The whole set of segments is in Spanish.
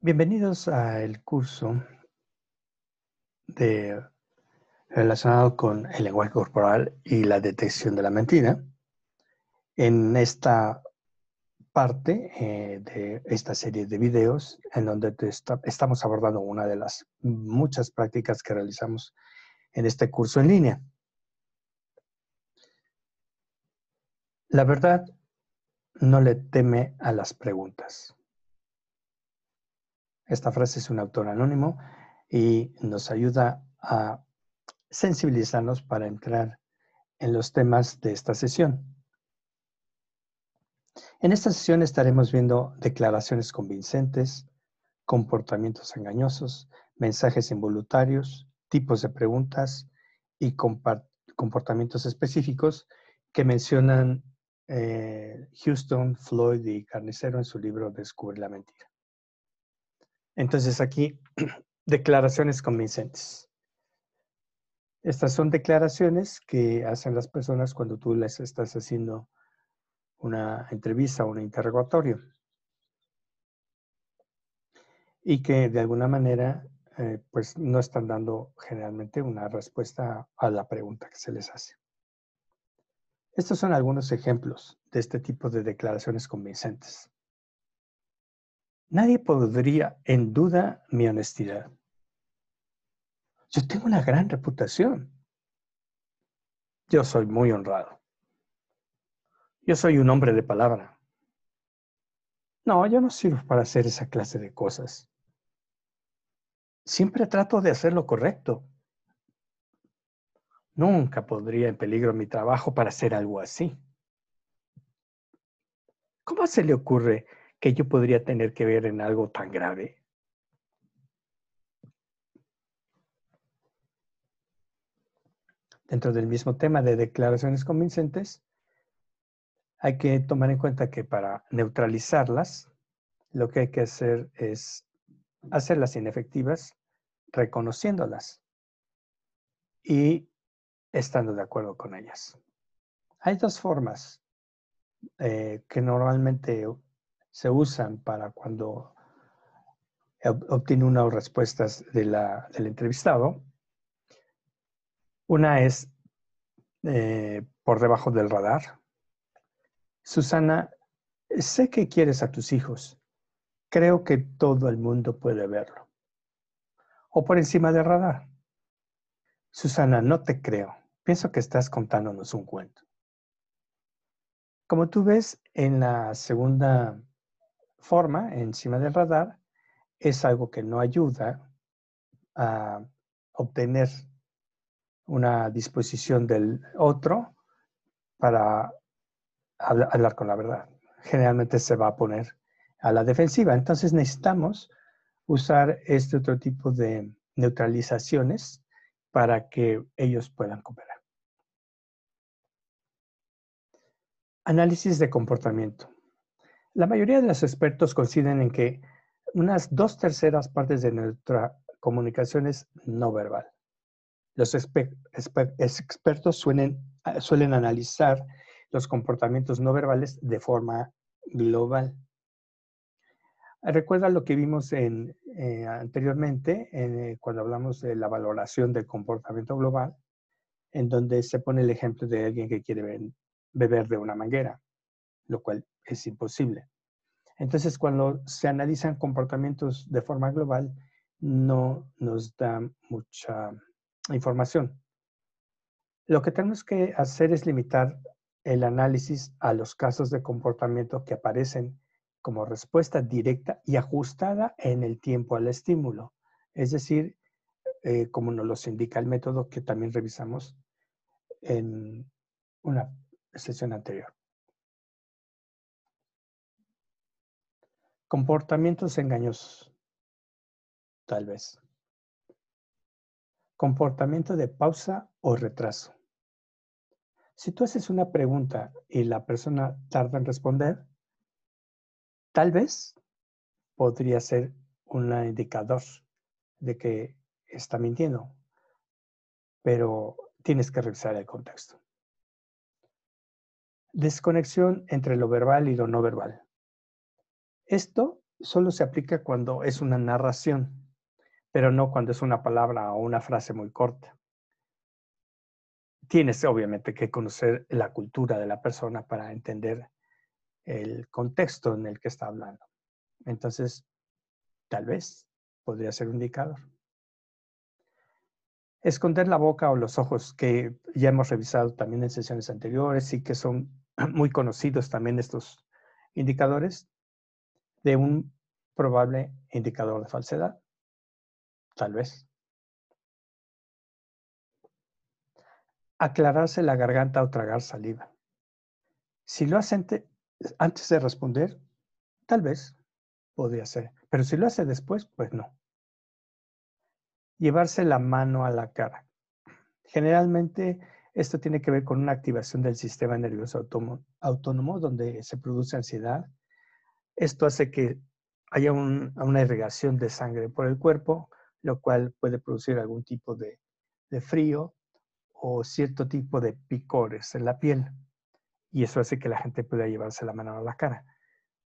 Bienvenidos al curso de, relacionado con el lenguaje corporal y la detección de la mentira. En esta parte eh, de esta serie de videos en donde estamos abordando una de las muchas prácticas que realizamos en este curso en línea. La verdad no le teme a las preguntas. Esta frase es un autor anónimo y nos ayuda a sensibilizarnos para entrar en los temas de esta sesión. En esta sesión estaremos viendo declaraciones convincentes, comportamientos engañosos, mensajes involuntarios, tipos de preguntas y comportamientos específicos que mencionan eh, Houston, Floyd y Carnicero en su libro Descubre la mentira. Entonces aquí, declaraciones convincentes. Estas son declaraciones que hacen las personas cuando tú les estás haciendo una entrevista o un interrogatorio. Y que de alguna manera, eh, pues no están dando generalmente una respuesta a la pregunta que se les hace. Estos son algunos ejemplos de este tipo de declaraciones convincentes. Nadie podría en duda mi honestidad. Yo tengo una gran reputación. Yo soy muy honrado. Yo soy un hombre de palabra. No, yo no sirvo para hacer esa clase de cosas. Siempre trato de hacer lo correcto. Nunca podría en peligro mi trabajo para hacer algo así. ¿Cómo se le ocurre que yo podría tener que ver en algo tan grave? Dentro del mismo tema de declaraciones convincentes, hay que tomar en cuenta que para neutralizarlas, lo que hay que hacer es hacerlas inefectivas reconociéndolas y estando de acuerdo con ellas. Hay dos formas eh, que normalmente se usan para cuando obtiene unas respuestas del entrevistado. Una es eh, por debajo del radar. Susana, sé que quieres a tus hijos. Creo que todo el mundo puede verlo. O por encima del radar. Susana, no te creo. Pienso que estás contándonos un cuento. Como tú ves en la segunda forma encima del radar es algo que no ayuda a obtener una disposición del otro para hablar con la verdad. Generalmente se va a poner a la defensiva. Entonces necesitamos usar este otro tipo de neutralizaciones para que ellos puedan cooperar. Análisis de comportamiento. La mayoría de los expertos coinciden en que unas dos terceras partes de nuestra comunicación es no verbal. Los expertos suelen, suelen analizar los comportamientos no verbales de forma global. Recuerda lo que vimos eh, anteriormente eh, cuando hablamos de la valoración del comportamiento global, en donde se pone el ejemplo de alguien que quiere beber de una manguera, lo cual es imposible. Entonces, cuando se analizan comportamientos de forma global, no nos da mucha información. Lo que tenemos que hacer es limitar el análisis a los casos de comportamiento que aparecen como respuesta directa y ajustada en el tiempo al estímulo. Es decir, eh, como nos los indica el método que también revisamos en una sesión anterior. Comportamientos engañosos. Tal vez. Comportamiento de pausa o retraso. Si tú haces una pregunta y la persona tarda en responder, tal vez podría ser un indicador de que está mintiendo, pero tienes que revisar el contexto. Desconexión entre lo verbal y lo no verbal. Esto solo se aplica cuando es una narración, pero no cuando es una palabra o una frase muy corta. Tienes obviamente que conocer la cultura de la persona para entender el contexto en el que está hablando. Entonces, tal vez podría ser un indicador. Esconder la boca o los ojos, que ya hemos revisado también en sesiones anteriores y que son muy conocidos también estos indicadores de un probable indicador de falsedad. Tal vez. Aclararse la garganta o tragar saliva. Si lo hace antes de responder, tal vez podría ser. Pero si lo hace después, pues no. Llevarse la mano a la cara. Generalmente esto tiene que ver con una activación del sistema nervioso autónomo, donde se produce ansiedad. Esto hace que haya una irrigación de sangre por el cuerpo, lo cual puede producir algún tipo de, de frío o cierto tipo de picores en la piel. Y eso hace que la gente pueda llevarse la mano a la cara.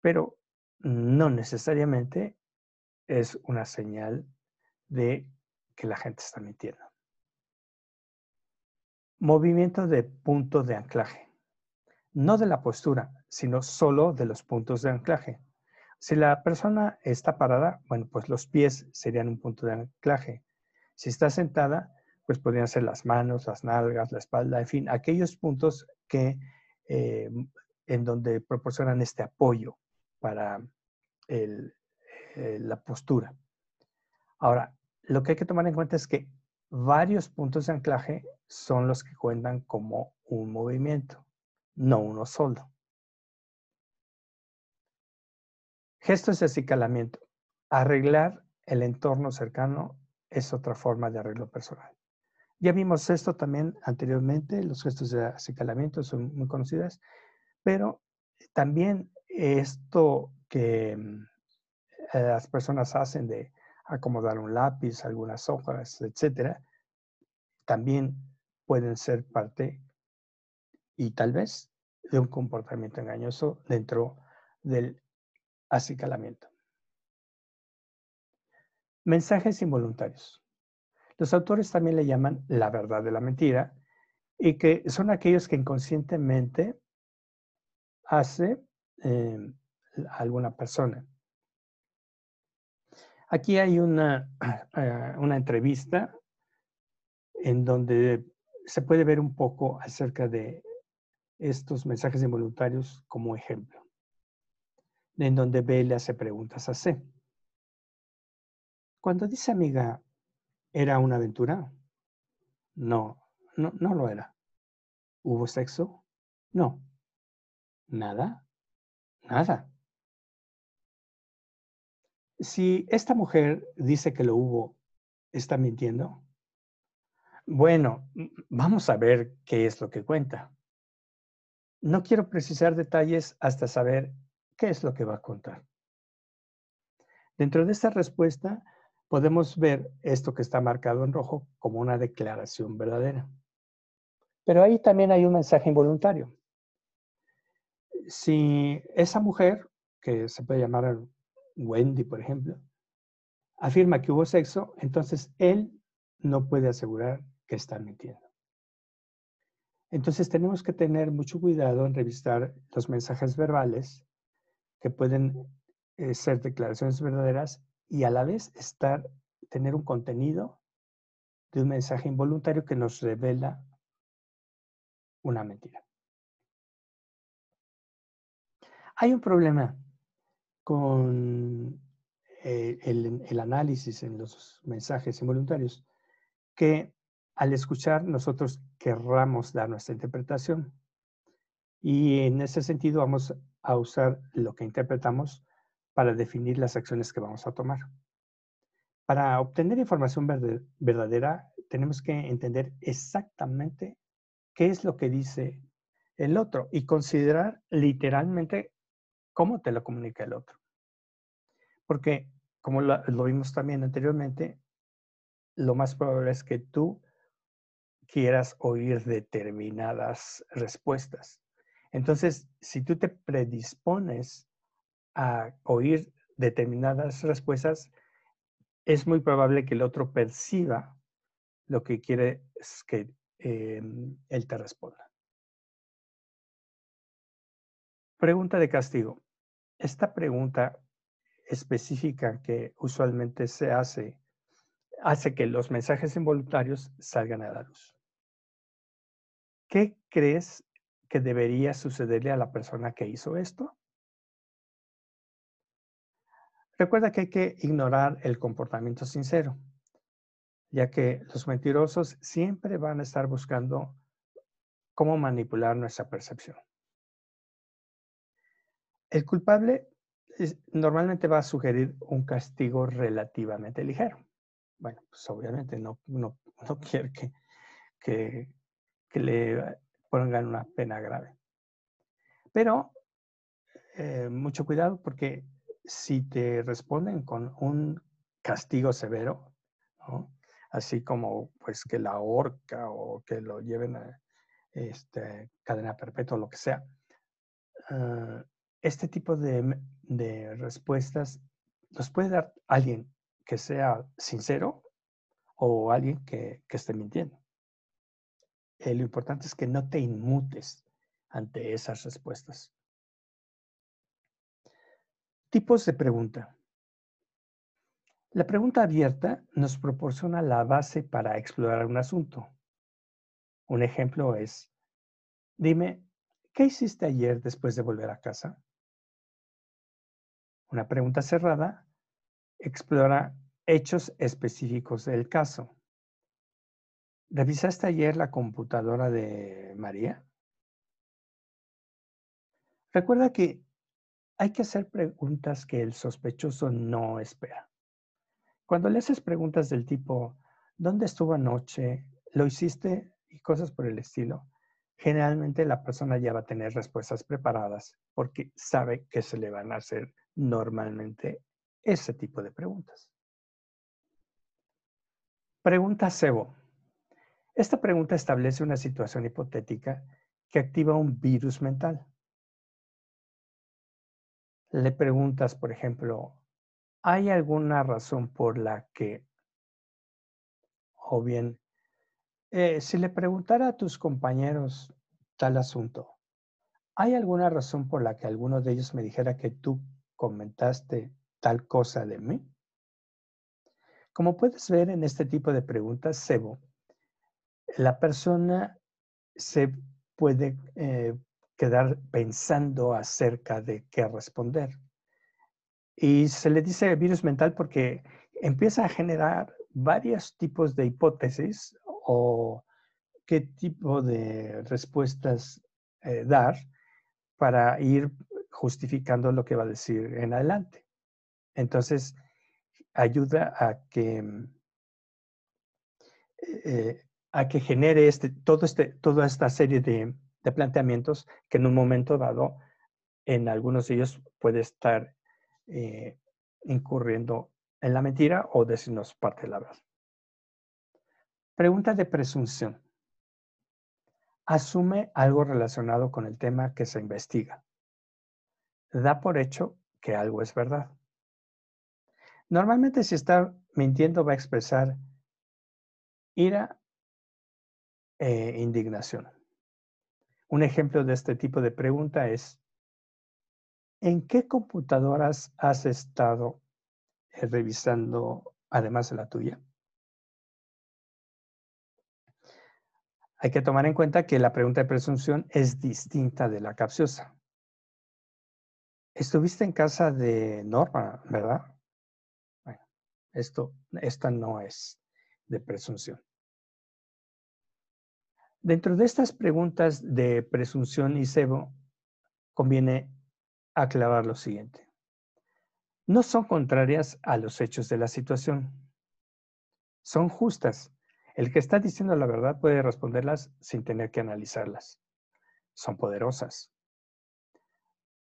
Pero no necesariamente es una señal de que la gente está mintiendo. Movimiento de punto de anclaje. No de la postura, sino solo de los puntos de anclaje. Si la persona está parada, bueno, pues los pies serían un punto de anclaje. Si está sentada, pues podrían ser las manos, las nalgas, la espalda, en fin, aquellos puntos que eh, en donde proporcionan este apoyo para eh, la postura. Ahora, lo que hay que tomar en cuenta es que varios puntos de anclaje son los que cuentan como un movimiento, no uno solo. Gestos de acicalamiento. Arreglar el entorno cercano es otra forma de arreglo personal. Ya vimos esto también anteriormente, los gestos de acicalamiento son muy conocidas, pero también esto que mm, eh, las personas hacen de acomodar un lápiz, algunas hojas, etcétera, también pueden ser parte y tal vez de un comportamiento engañoso dentro del acicalamiento. Mensajes involuntarios. Los autores también le llaman la verdad de la mentira y que son aquellos que inconscientemente hace eh, alguna persona. Aquí hay una, eh, una entrevista en donde se puede ver un poco acerca de estos mensajes involuntarios como ejemplo, en donde B le hace preguntas a C. Cuando dice amiga, ¿era una aventura? No, no, no lo era. ¿Hubo sexo? No. ¿Nada? Nada. Si esta mujer dice que lo hubo, ¿está mintiendo? Bueno, vamos a ver qué es lo que cuenta. No quiero precisar detalles hasta saber qué es lo que va a contar. Dentro de esta respuesta podemos ver esto que está marcado en rojo como una declaración verdadera. Pero ahí también hay un mensaje involuntario. Si esa mujer, que se puede llamar Wendy, por ejemplo, afirma que hubo sexo, entonces él no puede asegurar que está mintiendo. Entonces tenemos que tener mucho cuidado en revisar los mensajes verbales que pueden eh, ser declaraciones verdaderas y a la vez estar, tener un contenido de un mensaje involuntario que nos revela una mentira. Hay un problema con eh, el, análisis en los mensajes involuntarios, que al escuchar nosotros querramos dar nuestra interpretación. Y en ese sentido vamos a usar lo que interpretamos para definir las acciones que vamos a tomar. Para obtener información verdadera, tenemos que entender exactamente qué es lo que dice el otro y considerar literalmente cómo te lo comunica el otro. Porque, como lo, vimos también anteriormente, lo más probable es que tú quieras oír determinadas respuestas. Entonces, si tú te predispones a oír determinadas respuestas, es muy probable que el otro perciba lo que quiere que em, él te responda. Pregunta de castigo. Esta pregunta específica que usualmente se hace hace que los mensajes involuntarios salgan a la luz. ¿Qué crees que debería sucederle a la persona que hizo esto? Recuerda que hay que ignorar el comportamiento sincero, ya que los mentirosos siempre van a estar buscando cómo manipular nuestra percepción. El culpable normalmente va a sugerir un castigo relativamente ligero. Bueno, pues obviamente no, no, no quiere que, que, que, le pongan una pena grave. Pero eh, mucho cuidado porque si te responden con un castigo severo, así como pues que la horca o que lo lleven a este, cadena perpetua o lo que sea, ah, este tipo de, de respuestas nos puede dar alguien que sea sincero o alguien que, esté mintiendo. Eh, lo importante es que no te inmutes ante esas respuestas. Tipos de pregunta. La pregunta abierta nos proporciona la base para explorar un asunto. Un ejemplo es, dime, ¿qué hiciste ayer después de volver a casa? Una pregunta cerrada explora hechos específicos del caso. ¿Revisaste ayer la computadora de María? Recuerda que hay que hacer preguntas que el sospechoso no espera. Cuando le haces preguntas del tipo, ¿dónde estuvo anoche? ¿Lo hiciste? y cosas por el estilo, generalmente la persona ya va a tener respuestas preparadas porque sabe que se le van a hacer normalmente ese tipo de preguntas. Pregunta Sebo. Esta pregunta establece una situación hipotética que activa un virus mental. Le preguntas, por ejemplo, ¿hay alguna razón por la que, o bien, eh, si le preguntara a tus compañeros tal asunto, ¿hay alguna razón por la que alguno de ellos me dijera que tú comentaste tal cosa de mí? Como puedes ver en este tipo de preguntas, Sebo, la persona se puede eh, quedar pensando acerca de qué responder. Y se le dice virus mental porque empieza a generar varios tipos de hipótesis o qué tipo de respuestas eh, dar para ir justificando lo que va a decir en adelante. Entonces, ayuda a que, eh, a que genere este, todo este, toda esta serie de, planteamientos que en un momento dado, en algunos de ellos puede estar eh, incurriendo en la mentira o decirnos parte de la verdad. Pregunta de presunción. Asume algo relacionado con el tema que se investiga. Da por hecho que algo es verdad. Normalmente si está mintiendo va a expresar ira e indignación. Un ejemplo de este tipo de pregunta es, ¿en qué computadoras has estado eh, revisando además de la tuya? Hay que tomar en cuenta que la pregunta de presunción es distinta de la capciosa. Estuviste en casa de Norma, ¿verdad? Esto, esta no es de presunción. Dentro de estas preguntas de presunción y cebo, conviene aclarar lo siguiente. No son contrarias a los hechos de la situación. Son justas. El que está diciendo la verdad puede responderlas sin tener que analizarlas. Son poderosas.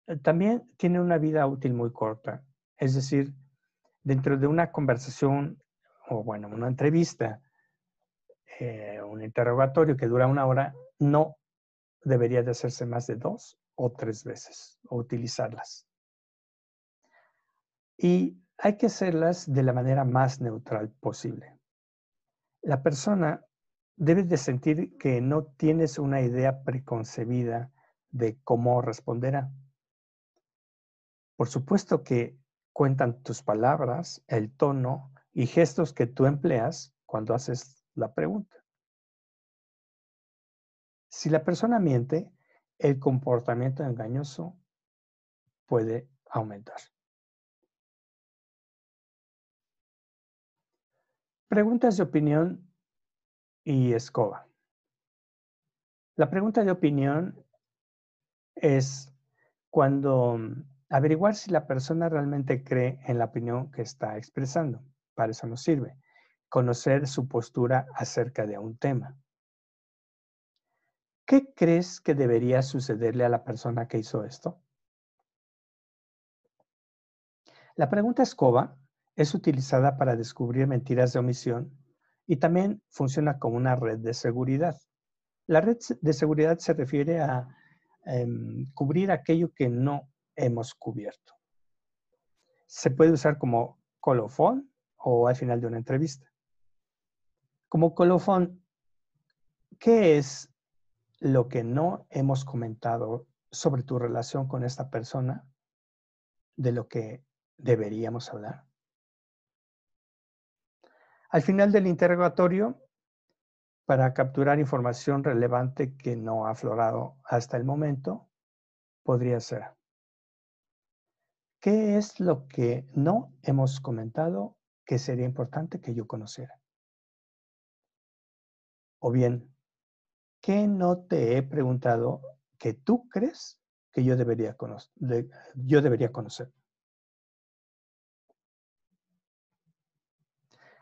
Eh, también tiene una vida útil muy corta. Es decir, dentro de una conversación o bueno, una entrevista, eh, un interrogatorio que dura una hora, no debería de hacerse más de dos o tres veces o utilizarlas. Y hay que hacerlas de la manera más neutral posible. La persona debe de sentir que no tienes una idea preconcebida de cómo responderá. Por supuesto que cuentan tus palabras, el tono y gestos que tú empleas cuando haces la pregunta. Si la persona miente, el comportamiento engañoso puede aumentar. Preguntas de opinión y escoba. La pregunta de opinión es cuando mm, averiguar si la persona realmente cree en la opinión que está expresando. Para eso nos sirve. Conocer su postura acerca de un tema. ¿Qué crees que debería sucederle a la persona que hizo esto? La pregunta escoba es utilizada para descubrir mentiras de omisión y también funciona como una red de seguridad. La red de seguridad se refiere a em, cubrir aquello que no hemos cubierto. Se puede usar como colofón o al final de una entrevista. Como colofón, ¿qué es lo que no hemos comentado sobre tu relación con esta persona de lo que deberíamos hablar? Al final del interrogatorio, para capturar información relevante que no ha aflorado hasta el momento, podría ser, ¿qué es lo que no hemos comentado que sería importante que yo conociera? O bien, ¿qué no te he preguntado que tú crees que yo debería, yo debería conocer?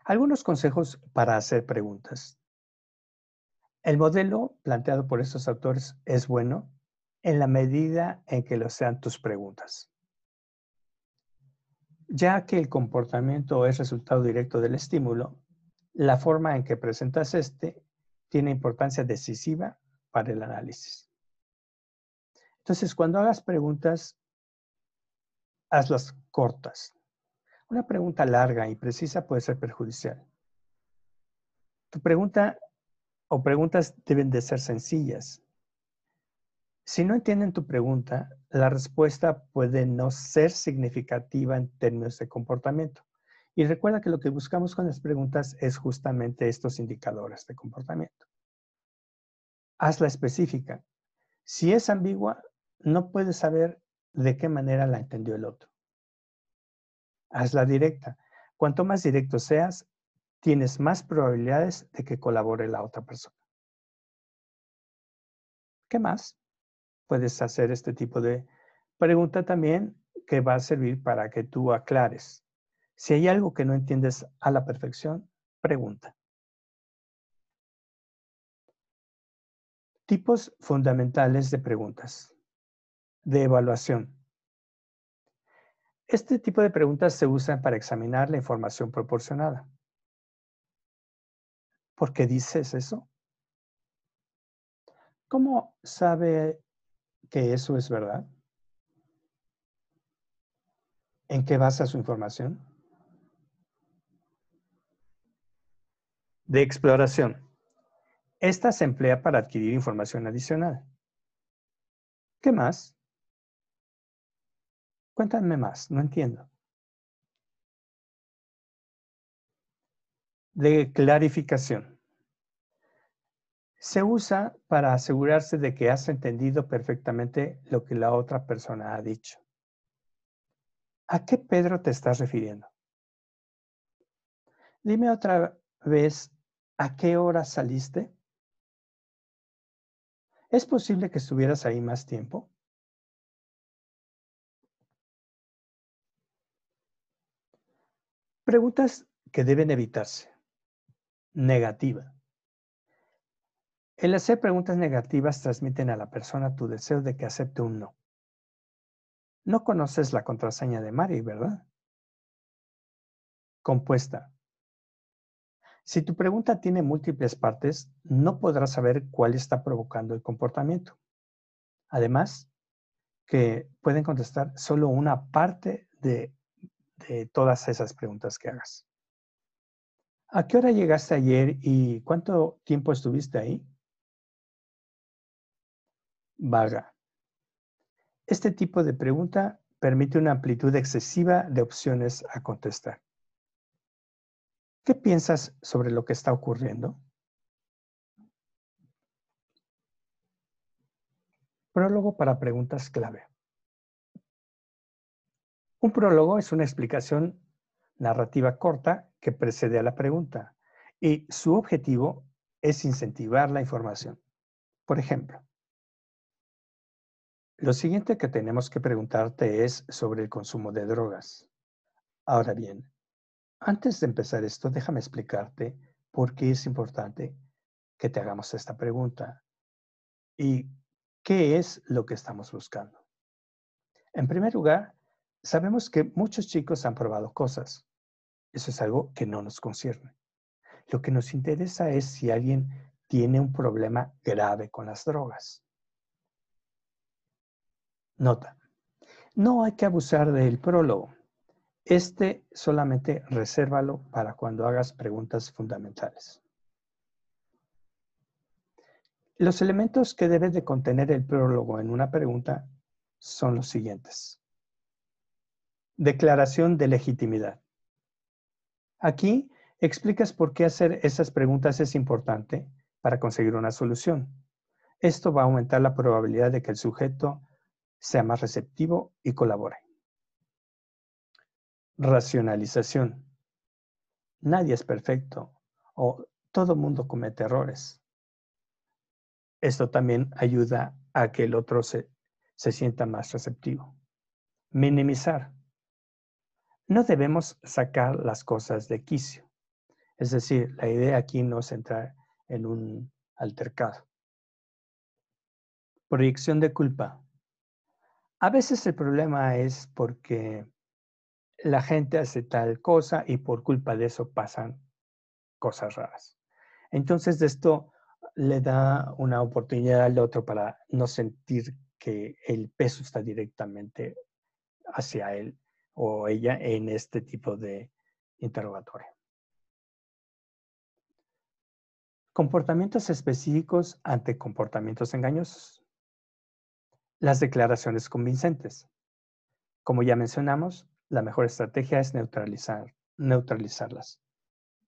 Algunos consejos para hacer preguntas. El modelo planteado por estos autores es bueno en la medida en que lo sean tus preguntas. Ya que el comportamiento es resultado directo del estímulo, la forma en que presentas este tiene importancia decisiva para el análisis. Entonces, cuando hagas preguntas, hazlas cortas, una pregunta larga y precisa puede ser perjudicial. Tu pregunta o preguntas deben de ser sencillas. Si no entienden tu pregunta, la respuesta puede no ser significativa en términos de comportamiento. Y recuerda que lo que buscamos con las preguntas es justamente estos indicadores de comportamiento. Hazla específica. Si es ambigua, no puedes saber de qué manera la entendió el otro hazla directa. Cuanto más directo seas, tienes más probabilidades de que colabore la otra persona. ¿Qué más? Puedes hacer este tipo de pregunta también que va a servir para que tú aclares. Si hay algo que no entiendes a la perfección, pregunta. Tipos fundamentales de preguntas. De evaluación. Este tipo de preguntas se usan para examinar la información proporcionada. ¿Por qué dices eso? ¿Cómo sabe que eso es verdad? ¿En qué basa su información? De exploración. Esta se emplea para adquirir información adicional. ¿Qué más? Cuéntame más, no entiendo. De clarificación. Se usa para asegurarse de que has entendido perfectamente lo que la otra persona ha dicho. ¿A qué Pedro te estás refiriendo? Dime otra vez, ¿a qué hora saliste? ¿Es posible que estuvieras ahí más tiempo? Preguntas que deben evitarse. Negativa. El hacer preguntas negativas transmiten a la persona tu deseo de que acepte un no. No conoces la contraseña de Mari, ¿verdad? Compuesta. Si tu pregunta tiene múltiples partes, no podrás saber cuál está provocando el comportamiento. Además, que pueden contestar solo una parte de todas esas preguntas que hagas. ¿A qué hora llegaste ayer y cuánto tiempo estuviste ahí? Vaga. Este tipo de pregunta permite una amplitud excesiva de opciones a contestar. ¿Qué piensas sobre lo que está ocurriendo? Prólogo para preguntas clave. Un prólogo es una explicación narrativa corta que precede a la pregunta y su objetivo es incentivar la información. Por ejemplo, lo siguiente que tenemos que preguntarte es sobre el consumo de drogas. Ahora bien, antes de empezar esto, déjame explicarte por qué es importante que te hagamos esta pregunta y qué es lo que estamos buscando. En primer lugar, sabemos que muchos chicos han probado cosas. Eso es algo que no nos concierne. Lo que nos interesa es si alguien tiene un problema grave con las drogas. Nota. No hay que abusar del prólogo. Este solamente resérvalo para cuando hagas preguntas fundamentales. Los elementos que debe de contener el prólogo en una pregunta son los siguientes. Declaración de legitimidad. Aquí explicas por qué hacer esas preguntas es importante para conseguir una solución. Esto va a aumentar la probabilidad de que el sujeto sea más receptivo y colabore. Racionalización. Nadie es perfecto o todo mundo comete errores. Esto también ayuda a que el otro se, se sienta más receptivo. Minimizar no debemos sacar las cosas de quicio. Es decir, la idea aquí no es entrar en un altercado. Proyección de culpa. A veces el problema es porque la gente hace tal cosa y por culpa de eso pasan cosas raras. Entonces, esto le da una oportunidad al otro para no sentir que el peso está directamente hacia él o ella en este tipo de interrogatorio. Comportamientos específicos ante comportamientos engañosos. Las declaraciones convincentes. Como ya mencionamos, la mejor estrategia es neutralizar, neutralizarlas.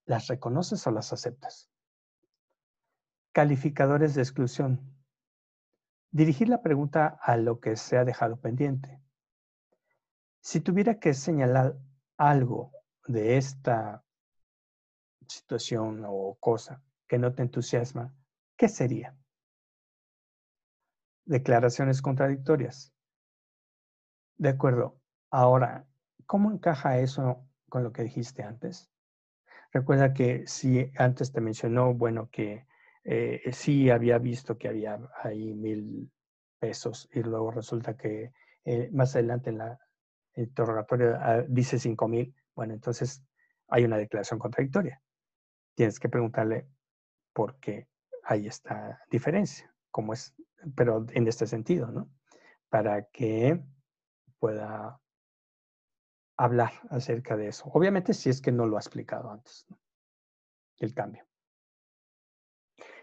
¿Las reconoces o las aceptas? Calificadores de exclusión. Dirigir la pregunta a lo que se ha dejado pendiente. Si tuviera que señalar algo de esta situación o cosa que no te entusiasma, ¿qué sería? Declaraciones contradictorias. De acuerdo. Ahora, ¿cómo encaja eso con lo que dijiste antes? Recuerda que si antes te mencionó, bueno, que eh, sí había visto que había ahí mil pesos y luego resulta que eh, más adelante en la interrogatorio ah, dice 5000, bueno, entonces hay una declaración contradictoria. Tienes que preguntarle por qué hay esta diferencia, cómo es, pero en este sentido, ¿no? Para que pueda hablar acerca de eso. Obviamente si es que no lo ha explicado antes, el cambio.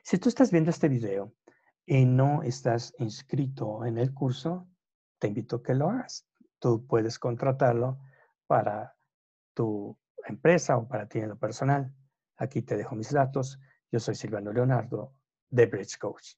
Si tú estás viendo este video y no estás inscrito en el curso, te invito a que lo hagas tú puedes contratarlo para tu empresa o para ti en lo personal. Aquí te dejo mis datos. Yo soy Silvano Leonardo de Bridge Coach.